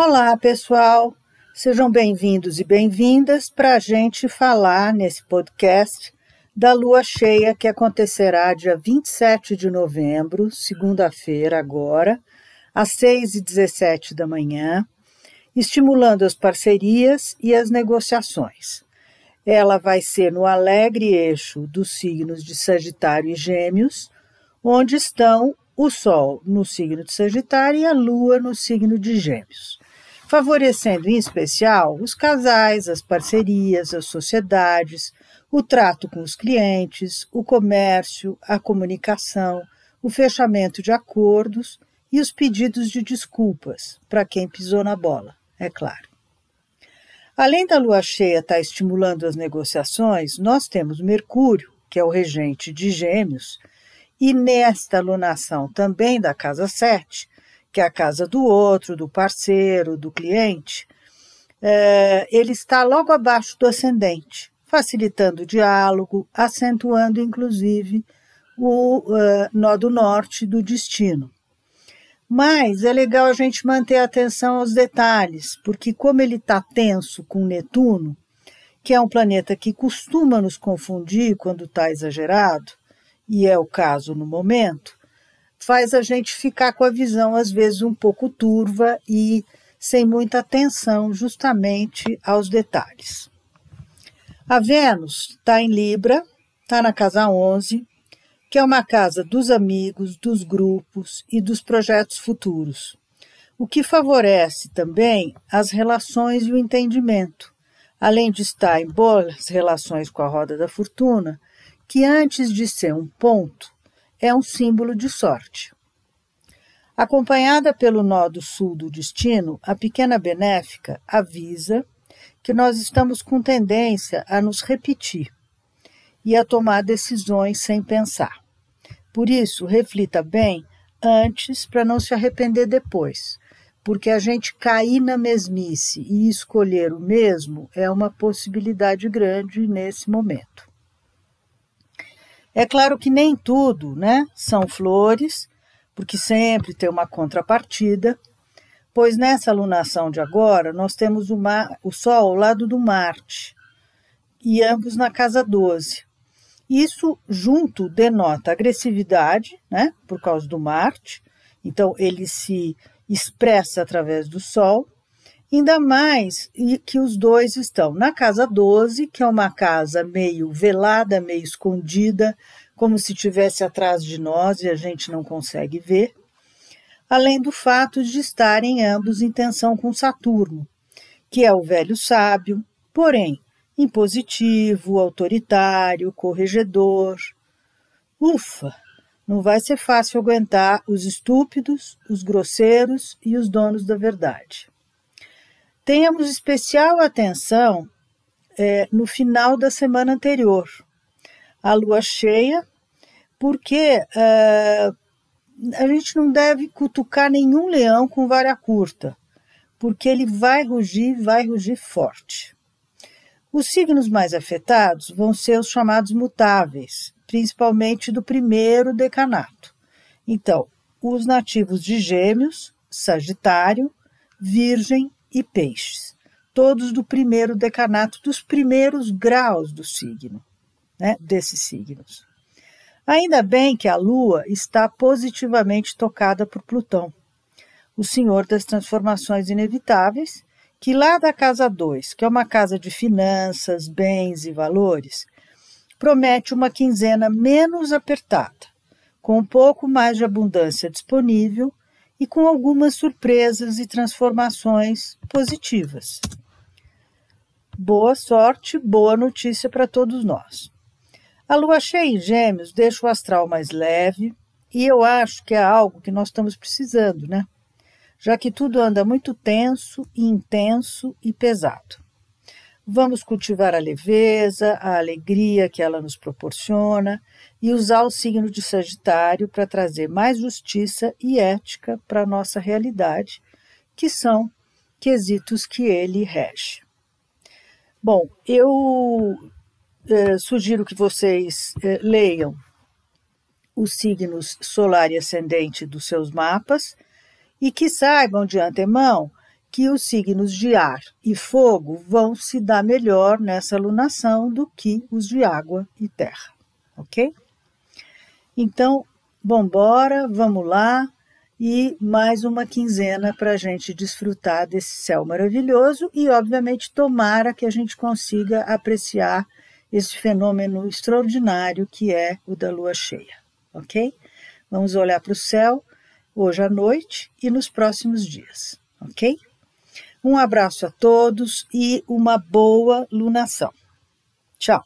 Olá, pessoal! Sejam bem-vindos e bem-vindas para a gente falar nesse podcast da lua cheia que acontecerá dia 27 de novembro, segunda-feira, agora, às 6 e 17 da manhã, estimulando as parcerias e as negociações. Ela vai ser no alegre eixo dos signos de Sagitário e Gêmeos, onde estão o Sol no signo de Sagitário e a Lua no signo de Gêmeos, favorecendo em especial os casais, as parcerias, as sociedades, o trato com os clientes, o comércio, a comunicação, o fechamento de acordos e os pedidos de desculpas para quem pisou na bola, é claro. Além da lua cheia estar tá estimulando as negociações, nós temos Mercúrio, que é o regente de Gêmeos, e nesta alunação também da casa 7, que é a casa do outro, do parceiro, do cliente, é, ele está logo abaixo do ascendente, facilitando o diálogo, acentuando inclusive o uh, nó do norte do destino. Mas é legal a gente manter atenção aos detalhes, porque como ele está tenso com Netuno, que é um planeta que costuma nos confundir quando está exagerado, e é o caso no momento, faz a gente ficar com a visão, às vezes, um pouco turva e sem muita atenção justamente aos detalhes. A Vênus está em Libra, está na casa 11, que é uma casa dos amigos, dos grupos e dos projetos futuros, o que favorece também as relações e o entendimento, além de estar em boas relações com a roda da fortuna, que antes de ser um ponto, é um símbolo de sorte. Acompanhada pelo nó do sul do destino, a pequena benéfica avisa que nós estamos com tendência a nos repetir e a tomar decisões sem pensar. Por isso, reflita bem antes para não se arrepender depois, porque a gente cair na mesmice e escolher o mesmo é uma possibilidade grande nesse momento. É claro que nem tudo né, são flores, porque sempre tem uma contrapartida, pois nessa alunação de agora nós temos o, Mar, o Sol ao lado do Marte, e ambos na casa 12. Isso junto denota agressividade, né, por causa do Marte, então ele se expressa através do Sol, Ainda mais que os dois estão na casa 12, que é uma casa meio velada, meio escondida, como se estivesse atrás de nós e a gente não consegue ver. Além do fato de estarem ambos em tensão com Saturno, que é o velho sábio, porém impositivo, autoritário, corregedor. Ufa! Não vai ser fácil aguentar os estúpidos, os grosseiros e os donos da verdade. Tenhamos especial atenção é, no final da semana anterior, a lua cheia, porque é, a gente não deve cutucar nenhum leão com vara curta, porque ele vai rugir, vai rugir forte. Os signos mais afetados vão ser os chamados mutáveis, principalmente do primeiro decanato. Então, os nativos de Gêmeos, Sagitário, Virgem e Peixes, todos do primeiro decanato, dos primeiros graus do signo, né, desses signos. Ainda bem que a Lua está positivamente tocada por Plutão, o senhor das transformações inevitáveis, que lá da casa 2, que é uma casa de finanças, bens e valores, promete uma quinzena menos apertada, com um pouco mais de abundância disponível e com algumas surpresas e transformações positivas. Boa sorte, boa notícia para todos nós. A lua cheia em Gêmeos deixa o astral mais leve e eu acho que é algo que nós estamos precisando, né? Já que tudo anda muito tenso, intenso e pesado. Vamos cultivar a leveza, a alegria que ela nos proporciona e usar o signo de Sagitário para trazer mais justiça e ética para a nossa realidade, que são quesitos que ele rege. Bom, eu eh, sugiro que vocês eh, leiam os signos solar e ascendente dos seus mapas e que saibam de antemão que os signos de ar e fogo vão se dar melhor nessa lunação do que os de água e terra, ok? Então, vambora, vamos lá, e mais uma quinzena para a gente desfrutar desse céu maravilhoso e, obviamente, tomara que a gente consiga apreciar esse fenômeno extraordinário que é o da lua cheia, ok? Vamos olhar para o céu hoje à noite e nos próximos dias, ok? Um abraço a todos e uma boa lunação. Tchau!